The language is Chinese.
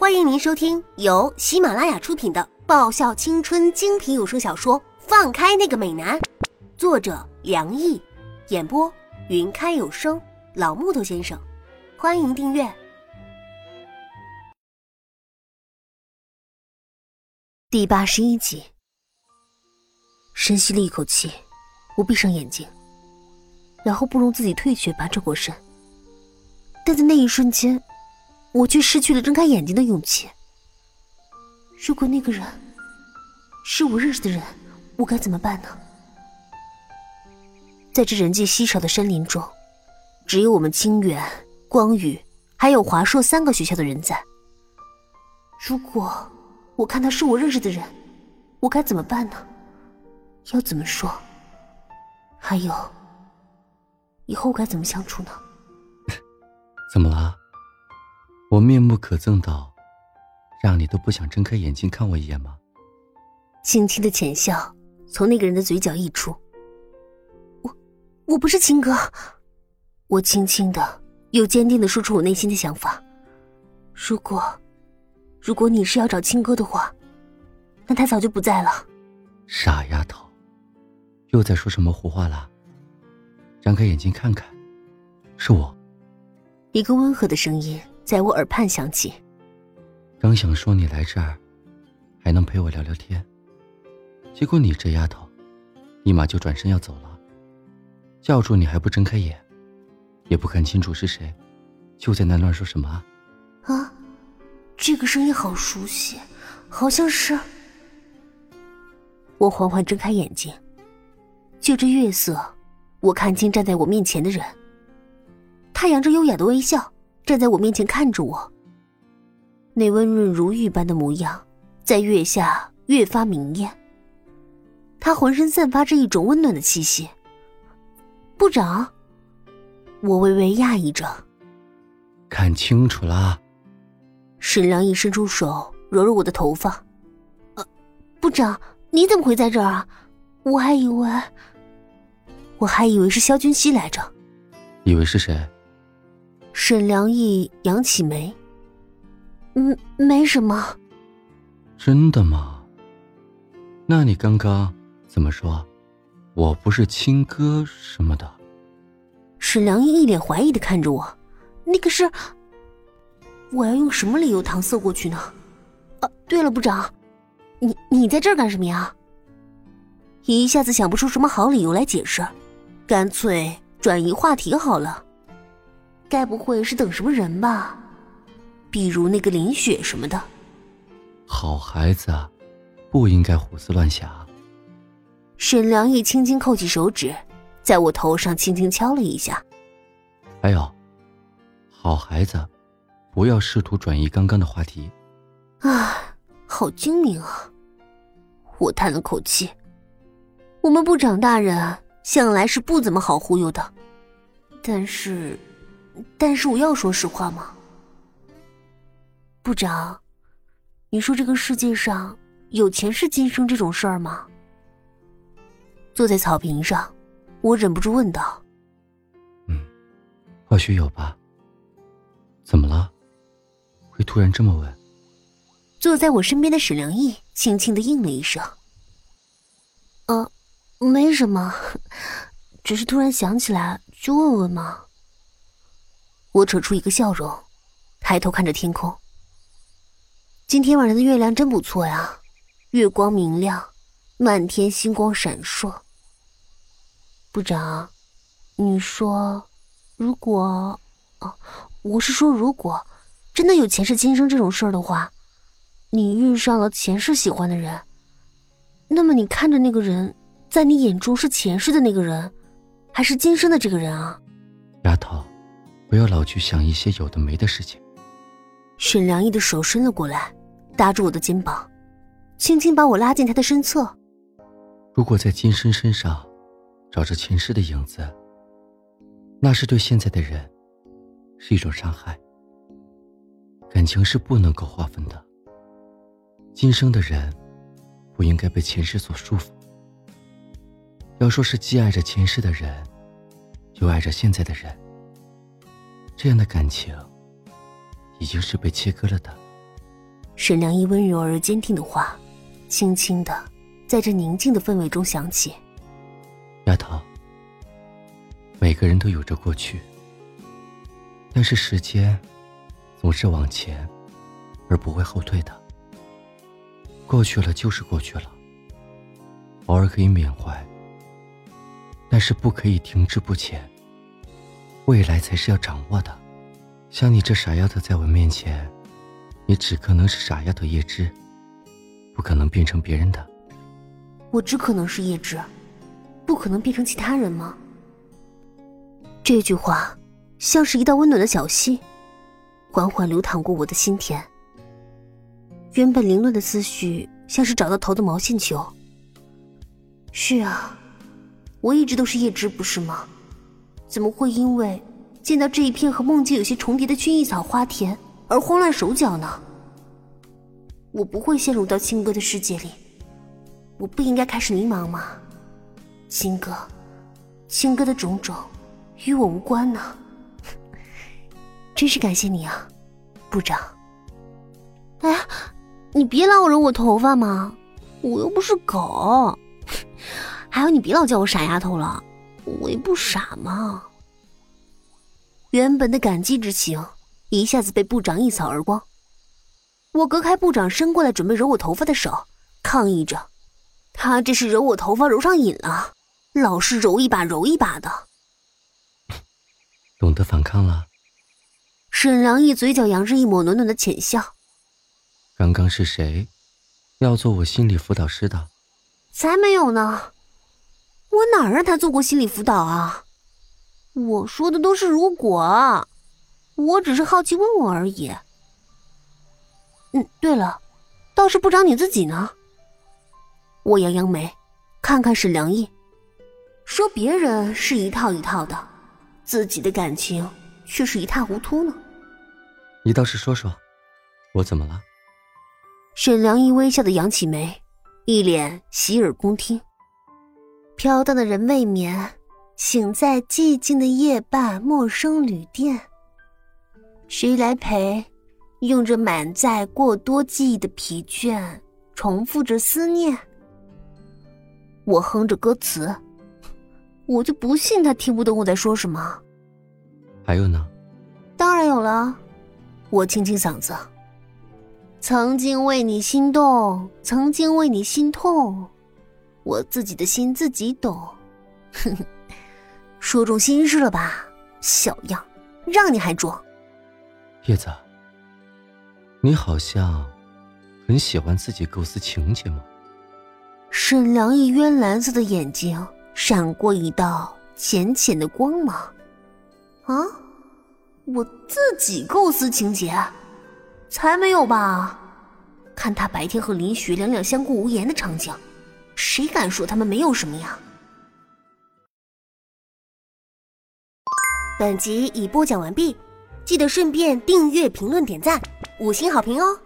欢迎您收听由喜马拉雅出品的爆笑青春精品有声小说《放开那个美男》，作者梁毅，演播云开有声老木头先生。欢迎订阅第八十一集。深吸了一口气，我闭上眼睛，然后不容自己退却，爬着过身。但在那一瞬间，我却失去了睁开眼睛的勇气。如果那个人是我认识的人，我该怎么办呢？在这人迹稀少的山林中，只有我们清远、光宇还有华硕三个学校的人在。如果我看他是我认识的人，我该怎么办呢？要怎么说？还有，以后该怎么相处呢？怎么了？我面目可憎到，让你都不想睁开眼睛看我一眼吗？轻轻的浅笑从那个人的嘴角溢出。我，我不是亲哥。我轻轻的又坚定的说出我内心的想法。如果，如果你是要找青哥的话，那他早就不在了。傻丫头，又在说什么胡话了？张开眼睛看看，是我。一个温和的声音在我耳畔响起。刚想说你来这儿，还能陪我聊聊天，结果你这丫头，立马就转身要走了。叫住你还不睁开眼，也不看清楚是谁，就在那乱说什么啊？啊，这个声音好熟悉，好像是……我缓缓睁开眼睛，就这月色，我看清站在我面前的人。他扬着优雅的微笑，站在我面前看着我。那温润如玉般的模样，在月下越发明艳。他浑身散发着一种温暖的气息。部长，我微微讶异着。看清楚了。沈良一伸出手揉揉我的头发。呃，部长，你怎么会在这儿啊？我还以为，我还以为是肖君熙来着。以为是谁？沈良义扬起眉，嗯，没什么。真的吗？那你刚刚怎么说？我不是亲哥什么的？沈良义一脸怀疑的看着我，那个是……我要用什么理由搪塞过去呢？啊，对了，部长，你你在这儿干什么呀？一下子想不出什么好理由来解释，干脆转移话题好了。该不会是等什么人吧？比如那个林雪什么的。好孩子，不应该胡思乱想。沈良义轻轻扣起手指，在我头上轻轻敲了一下。还有，好孩子，不要试图转移刚刚的话题。啊，好精明啊！我叹了口气。我们部长大人向来是不怎么好忽悠的，但是。但是我要说实话吗，部长？你说这个世界上有前世今生这种事儿吗？坐在草坪上，我忍不住问道。嗯，或许有吧。怎么了？会突然这么问？坐在我身边的沈良义轻轻的应了一声。呃，没什么，只是突然想起来，就问问嘛。我扯出一个笑容，抬头看着天空。今天晚上的月亮真不错呀，月光明亮，满天星光闪烁。部长，你说，如果……哦，我是说，如果真的有前世今生这种事儿的话，你遇上了前世喜欢的人，那么你看着那个人，在你眼中是前世的那个人，还是今生的这个人啊？丫头。不要老去想一些有的没的事情。沈良义的手伸了过来，搭住我的肩膀，轻轻把我拉进他的身侧。如果在今生身上找着前世的影子，那是对现在的人是一种伤害。感情是不能够划分的。今生的人不应该被前世所束缚。要说是既爱着前世的人，又爱着现在的人。这样的感情，已经是被切割了的。沈良一温柔而坚定的话，轻轻的在这宁静的氛围中响起。丫头，每个人都有着过去，但是时间总是往前，而不会后退的。过去了就是过去了，偶尔可以缅怀，但是不可以停滞不前。未来才是要掌握的。像你这傻丫头在我面前。你只可能是傻丫头叶芝，不可能变成别人的。我只可能是叶芝，不可能变成其他人吗？这句话像是一道温暖的小溪，缓缓流淌过我的心田。原本凌乱的思绪像是找到头的毛线球。是啊，我一直都是叶芝，不是吗？怎么会因为见到这一片和梦境有些重叠的薰衣草花田？而慌乱手脚呢？我不会陷入到青哥的世界里，我不应该开始迷茫吗？青哥，青哥的种种与我无关呢。真是感谢你啊，部长。哎，你别老揉我头发嘛，我又不是狗。还有，你别老叫我傻丫头了，我也不傻嘛。原本的感激之情。一下子被部长一扫而光，我隔开部长伸过来准备揉我头发的手，抗议着：“他这是揉我头发揉上瘾了，老是揉一把揉一把的。”懂得反抗了。沈良义嘴角扬着一抹暖暖的浅笑。刚刚是谁要做我心理辅导师的？才没有呢，我哪让他做过心理辅导啊？我说的都是如果。我只是好奇问问而已。嗯，对了，倒是部长你自己呢？我扬扬眉，看看沈良义，说别人是一套一套的，自己的感情却是一塌糊涂呢。你倒是说说，我怎么了？沈良义微笑的扬起眉，一脸洗耳恭听。飘荡的人未眠，醒在寂静的夜半，陌生旅店。谁来陪？用着满载过多记忆的疲倦，重复着思念。我哼着歌词，我就不信他听不懂我在说什么。还有呢？当然有了。我清清嗓子。曾经为你心动，曾经为你心痛，我自己的心自己懂。哼哼，说中心事了吧，小样，让你还装。叶子，你好像很喜欢自己构思情节吗？沈良一渊蓝色的眼睛闪过一道浅浅的光芒。啊，我自己构思情节？才没有吧！看他白天和林雪两两相顾无言的场景，谁敢说他们没有什么呀？本集已播讲完毕。记得顺便订阅、评论、点赞、五星好评哦！